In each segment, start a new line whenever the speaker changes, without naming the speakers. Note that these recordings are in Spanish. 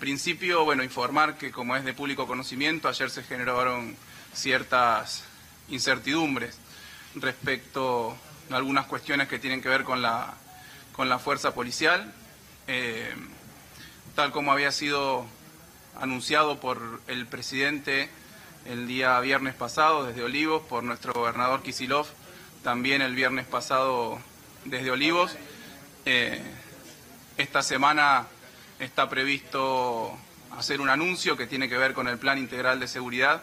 principio, bueno, informar que como es de público conocimiento, ayer se generaron ciertas incertidumbres respecto a algunas cuestiones que tienen que ver con la, con la fuerza policial. Eh, tal como había sido anunciado por el presidente el día viernes pasado desde Olivos, por nuestro gobernador Kisilov, también el viernes pasado desde Olivos. Eh, esta semana está previsto hacer un anuncio que tiene que ver con el Plan Integral de Seguridad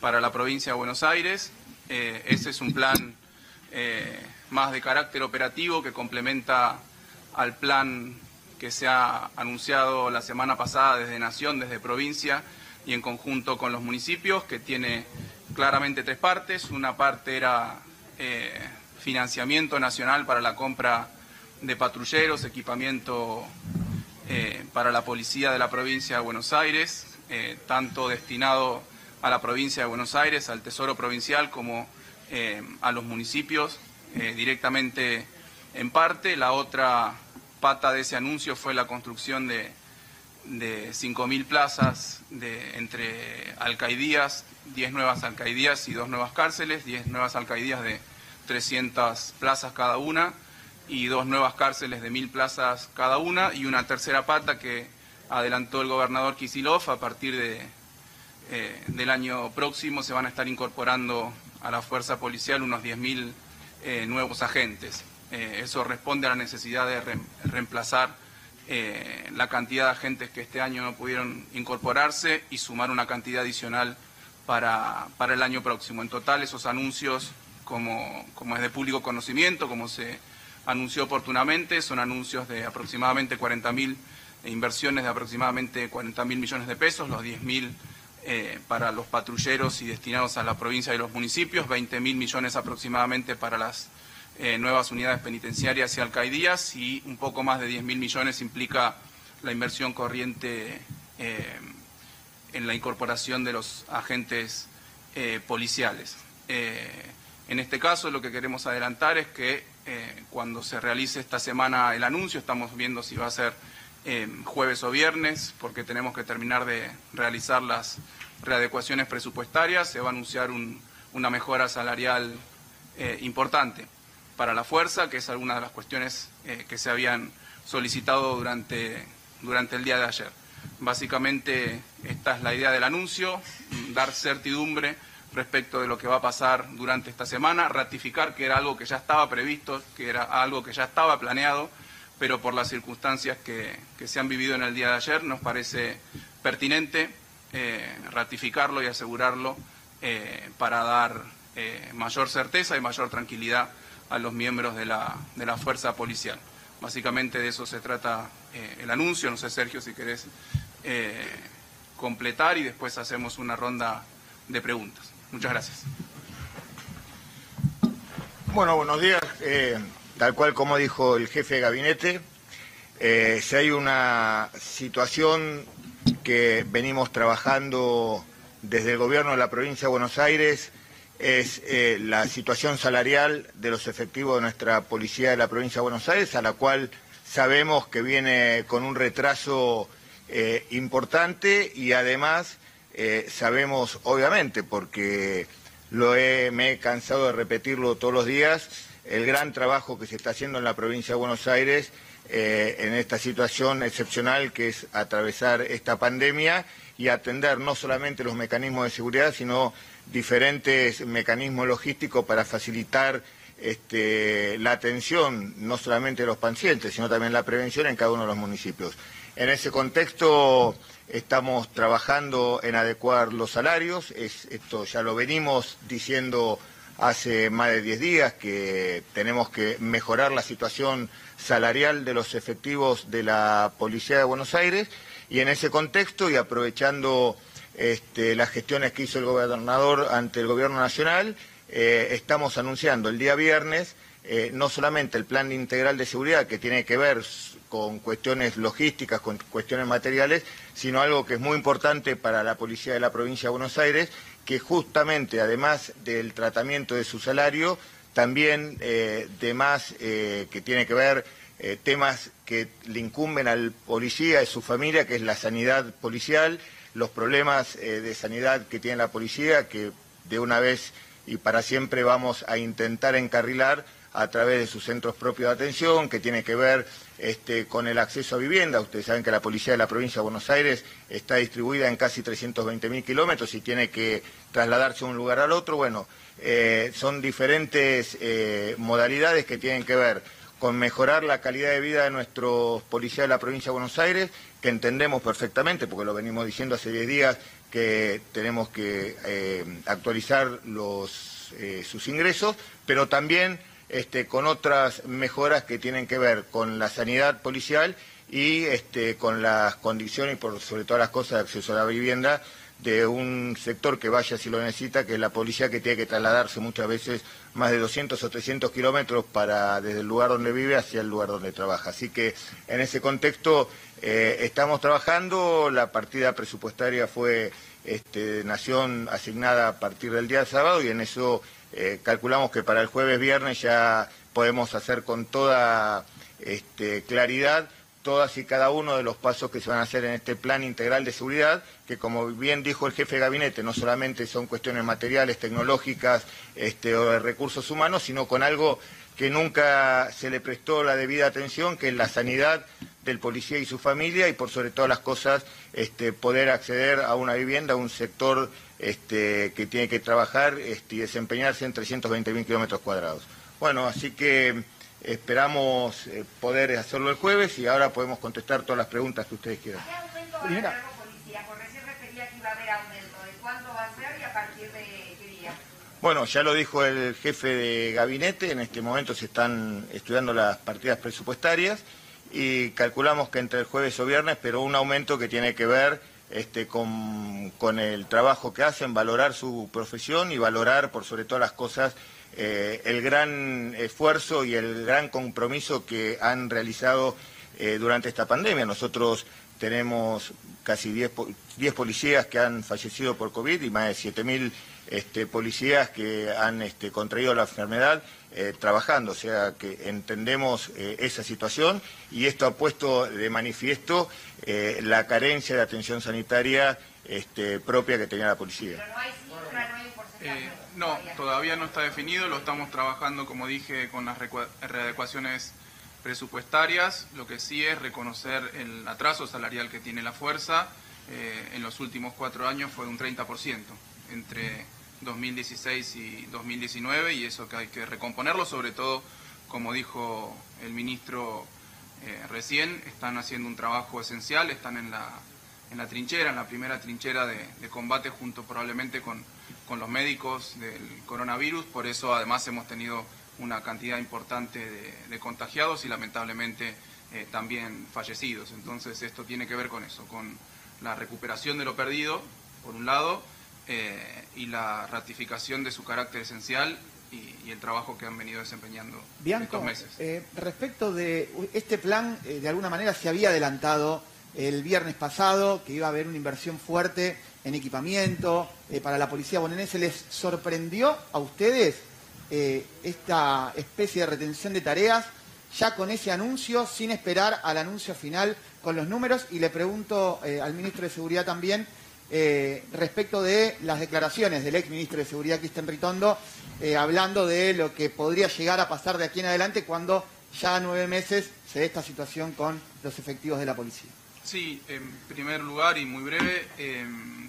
para la provincia de Buenos Aires. Eh, ese es un plan eh, más de carácter operativo que complementa al plan que se ha anunciado la semana pasada desde Nación, desde provincia y en conjunto con los municipios, que tiene claramente tres partes. Una parte era eh, financiamiento nacional para la compra de patrulleros, equipamiento eh, para la policía de la provincia de Buenos Aires, eh, tanto destinado a la provincia de Buenos Aires, al Tesoro Provincial, como a los municipios directamente en parte. La otra pata de ese anuncio fue la construcción de, de 5.000 plazas de, entre alcaidías, 10 nuevas alcaidías y dos nuevas cárceles, 10 nuevas alcaidías de 300 plazas cada una y dos nuevas cárceles de 1.000 plazas cada una y una tercera pata que adelantó el gobernador Kisilov a partir de, eh, del año próximo se van a estar incorporando a la fuerza policial unos 10.000 eh, nuevos agentes. Eh, eso responde a la necesidad de reemplazar eh, la cantidad de agentes que este año no pudieron incorporarse y sumar una cantidad adicional para, para el año próximo. En total, esos anuncios, como, como es de público conocimiento, como se anunció oportunamente, son anuncios de aproximadamente 40.000 e inversiones de aproximadamente 40.000 millones de pesos, los 10.000 eh, para los patrulleros y destinados a la provincia y los municipios, 20.000 millones aproximadamente para las eh, nuevas unidades penitenciarias y alcaidías y un poco más de 10 mil millones implica la inversión corriente eh, en la incorporación de los agentes eh, policiales. en este caso lo que queremos adelantar es que cuando se realice esta semana el anuncio, estamos viendo si va a ser jueves o viernes, porque tenemos que terminar de realizar las readecuaciones presupuestarias, se va a anunciar una mejora salarial importante para la fuerza, que es alguna de las cuestiones eh, que se habían solicitado durante, durante el día de ayer. Básicamente esta es la idea del anuncio, dar certidumbre respecto de lo que va a pasar durante esta semana, ratificar que era algo que ya estaba previsto, que era algo que ya estaba planeado, pero por las circunstancias que, se han vivido en el día de ayer nos parece pertinente eh, ratificarlo y asegurarlo eh, para dar mayor certeza y mayor tranquilidad a los miembros de la, de la fuerza policial. Básicamente de eso se trata eh, el anuncio. No sé, Sergio, si querés eh, completar y después hacemos una ronda de preguntas. Muchas gracias.
Bueno, buenos días. Eh, tal cual como dijo el jefe de gabinete, si hay una situación que venimos trabajando desde el gobierno de la provincia de Buenos Aires es eh, la situación salarial de los efectivos de nuestra policía de la provincia de Buenos Aires, a la cual sabemos que viene con un retraso eh, importante y además eh, sabemos, obviamente, porque lo me he cansado de repetirlo todos los días, el gran trabajo que se está haciendo en la provincia de Buenos Aires en esta situación excepcional que es atravesar esta pandemia y atender no solamente los mecanismos de seguridad, sino diferentes mecanismos logísticos para facilitar este, la atención no solamente de los pacientes, sino también la prevención en cada uno de los municipios. En ese contexto estamos trabajando en adecuar los salarios, esto ya lo venimos diciendo hace más de 10 días, que tenemos que mejorar la situación salarial de los efectivos de la Policía de Buenos Aires. Y en ese contexto y aprovechando este, las gestiones que hizo el gobernador ante el Gobierno Nacional, eh, estamos anunciando el día viernes eh, no solamente el plan integral de seguridad que tiene que ver con cuestiones logísticas, con cuestiones materiales, sino algo que es muy importante para la policía de la provincia de Buenos Aires, que justamente, además del tratamiento de su salario, también eh, de más que tiene que ver eh, temas que le incumben al policía y su familia, que es la sanidad policial, los problemas eh, de sanidad que tiene la policía, que de una vez y para siempre vamos a intentar encarrilar a través de sus centros propios de atención, que tiene que ver este, con el acceso a vivienda. Ustedes saben que la policía de la provincia de Buenos Aires está distribuida en casi 320.000 kilómetros y tiene que trasladarse de un lugar al otro. Bueno, eh, son diferentes eh, modalidades que tienen que ver con mejorar la calidad de vida de nuestros policías de la provincia de Buenos Aires, que entendemos perfectamente, porque lo venimos diciendo hace 10 días, que tenemos que eh, actualizar sus ingresos, pero también este, con otras mejoras que tienen que ver con la sanidad policial y este, con las condiciones y por sobre todas las cosas de acceso a la vivienda de un sector que vaya si lo necesita, que es la policía que tiene que trasladarse muchas veces más de 200 o 300 kilómetros para desde el lugar donde vive hacia el lugar donde trabaja. Así que en ese contexto eh, estamos trabajando, la partida presupuestaria fue este, Nación asignada a partir del día sábado y en eso eh, calculamos que para el jueves viernes ya podemos hacer con toda este, claridad todas y cada uno de los pasos que se van a hacer en este plan integral de seguridad, que como bien dijo el jefe de gabinete, no solamente son cuestiones materiales, tecnológicas este, o de recursos humanos, sino con algo que nunca se le prestó la debida atención, que es la sanidad del policía y su familia, y por sobre todas las cosas, este, poder acceder a una vivienda, a un sector este, que tiene que trabajar este, y desempeñarse en 320.000 kilómetros cuadrados. Bueno, así que esperamos eh, poder hacerlo el jueves y ahora podemos contestar todas las preguntas que ustedes quieran.
¿Qué aumento va a haber policía? Por recién refería que iba a haber aumento. ¿De cuánto va a ser y a partir de qué día?
Bueno, ya lo dijo el jefe de gabinete, en este momento se están estudiando las partidas presupuestarias y calculamos que entre el jueves o viernes, pero un aumento que tiene que ver este, con, el trabajo que hacen, valorar su profesión y valorar por sobre todas las cosas eh, el gran esfuerzo y el gran compromiso que han realizado eh, durante esta pandemia. Nosotros tenemos casi 10, policías que han fallecido por COVID y más de 7.000 este, policías que han este, contraído la enfermedad eh, trabajando, o sea que entendemos eh, esa situación y esto ha puesto de manifiesto eh, la carencia de atención sanitaria este, propia que tenía la policía.
no, todavía no está definido, lo estamos trabajando, como dije, con las readecuaciones presupuestarias. Lo que sí es reconocer el atraso salarial que tiene la fuerza. en los últimos cuatro años fue de un 30%, entre 2016 y 2019 y eso que hay que recomponerlo, sobre todo, como dijo el ministro eh, recién, están haciendo un trabajo esencial, están en la, en la trinchera, en la primera trinchera de, combate junto probablemente con, con, los médicos del coronavirus, por eso además hemos tenido una cantidad importante de, contagiados y lamentablemente eh, también fallecidos. Entonces esto tiene que ver con eso, con la recuperación de lo perdido, por un lado, eh, y la ratificación de su carácter esencial y, el trabajo que han venido desempeñando estos meses.
Eh, respecto de este plan, eh, de alguna manera se había adelantado el viernes pasado que iba a haber una inversión fuerte en equipamiento para la policía bonaerense. ¿Les sorprendió a ustedes esta especie de retención de tareas ya con ese anuncio, sin esperar al anuncio final con los números? Y le pregunto al ministro de Seguridad también eh, respecto de las declaraciones del ex ministro de Seguridad, Cristian Ritondo, eh, hablando de lo que podría llegar a pasar de aquí en adelante cuando ya a nueve meses se dé esta situación con los efectivos de la policía.
Sí, en primer lugar y muy breve,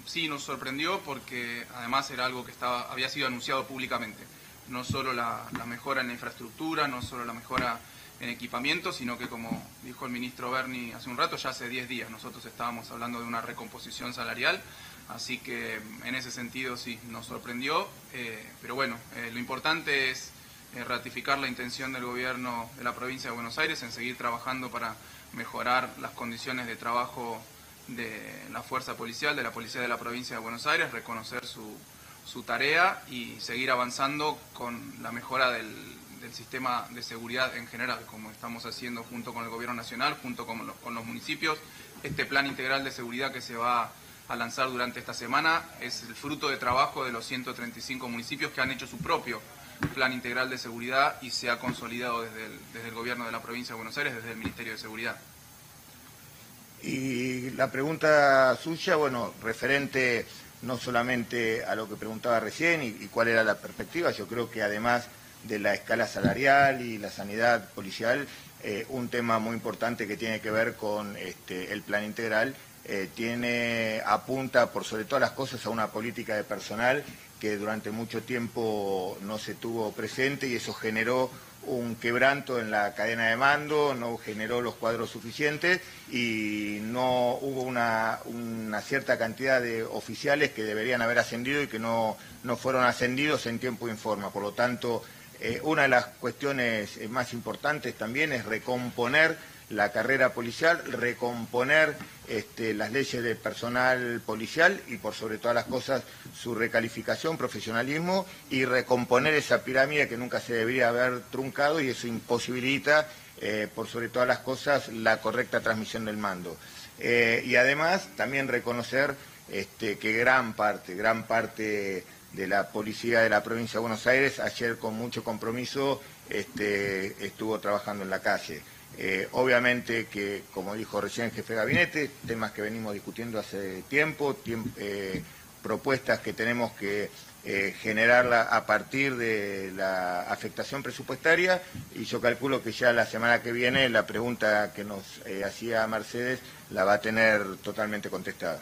sí nos sorprendió porque además era algo que estaba, había sido anunciado públicamente. No solo la, mejora en la infraestructura, no solo la mejora en equipamiento, sino que como dijo el ministro Berni hace un rato, ya hace 10 días nosotros estábamos hablando de una recomposición salarial, así que en ese sentido sí nos sorprendió, eh, pero bueno, eh, lo importante es eh, ratificar la intención del gobierno de la provincia de Buenos Aires en seguir trabajando para mejorar las condiciones de trabajo de la fuerza policial, de la policía de la provincia de Buenos Aires, reconocer su, su tarea y seguir avanzando con la mejora del, sistema de seguridad en general, como estamos haciendo junto con el Gobierno Nacional, junto con los, con los municipios. Este plan integral de seguridad que se va a lanzar durante esta semana es el fruto de trabajo de los 135 municipios que han hecho su propio plan integral de seguridad y se ha consolidado desde el, desde el gobierno de la provincia de Buenos Aires, desde el Ministerio de Seguridad.
Y la pregunta suya, bueno, referente no solamente a lo que preguntaba recién y, cuál era la perspectiva, yo creo que además de la escala salarial y la sanidad policial, eh, un tema muy importante que tiene que ver con este, el plan integral, eh, tiene, apunta por sobre todas las cosas a una política de personal que durante mucho tiempo no se tuvo presente y eso generó un quebranto en la cadena de mando, no generó los cuadros suficientes y no hubo una, cierta cantidad de oficiales que deberían haber ascendido y que no, no fueron ascendidos en tiempo y forma. Por lo tanto, eh, una de las cuestiones eh, más importantes también es recomponer la carrera policial, recomponer este, las leyes de personal policial y por sobre todas las cosas su recalificación, profesionalismo y recomponer esa pirámide que nunca se debería haber truncado y eso imposibilita eh, por sobre todas las cosas la correcta transmisión del mando. Eh, y además también reconocer este, que gran parte, gran parte de la policía de la provincia de Buenos Aires ayer con mucho compromiso este, estuvo trabajando en la calle. Eh, obviamente que, como dijo recién el jefe de gabinete, temas que venimos discutiendo hace tiempo, eh, propuestas que tenemos que eh, generarla a partir de la afectación presupuestaria y yo calculo que ya la semana que viene la pregunta que nos hacía Mercedes la va a tener totalmente contestada.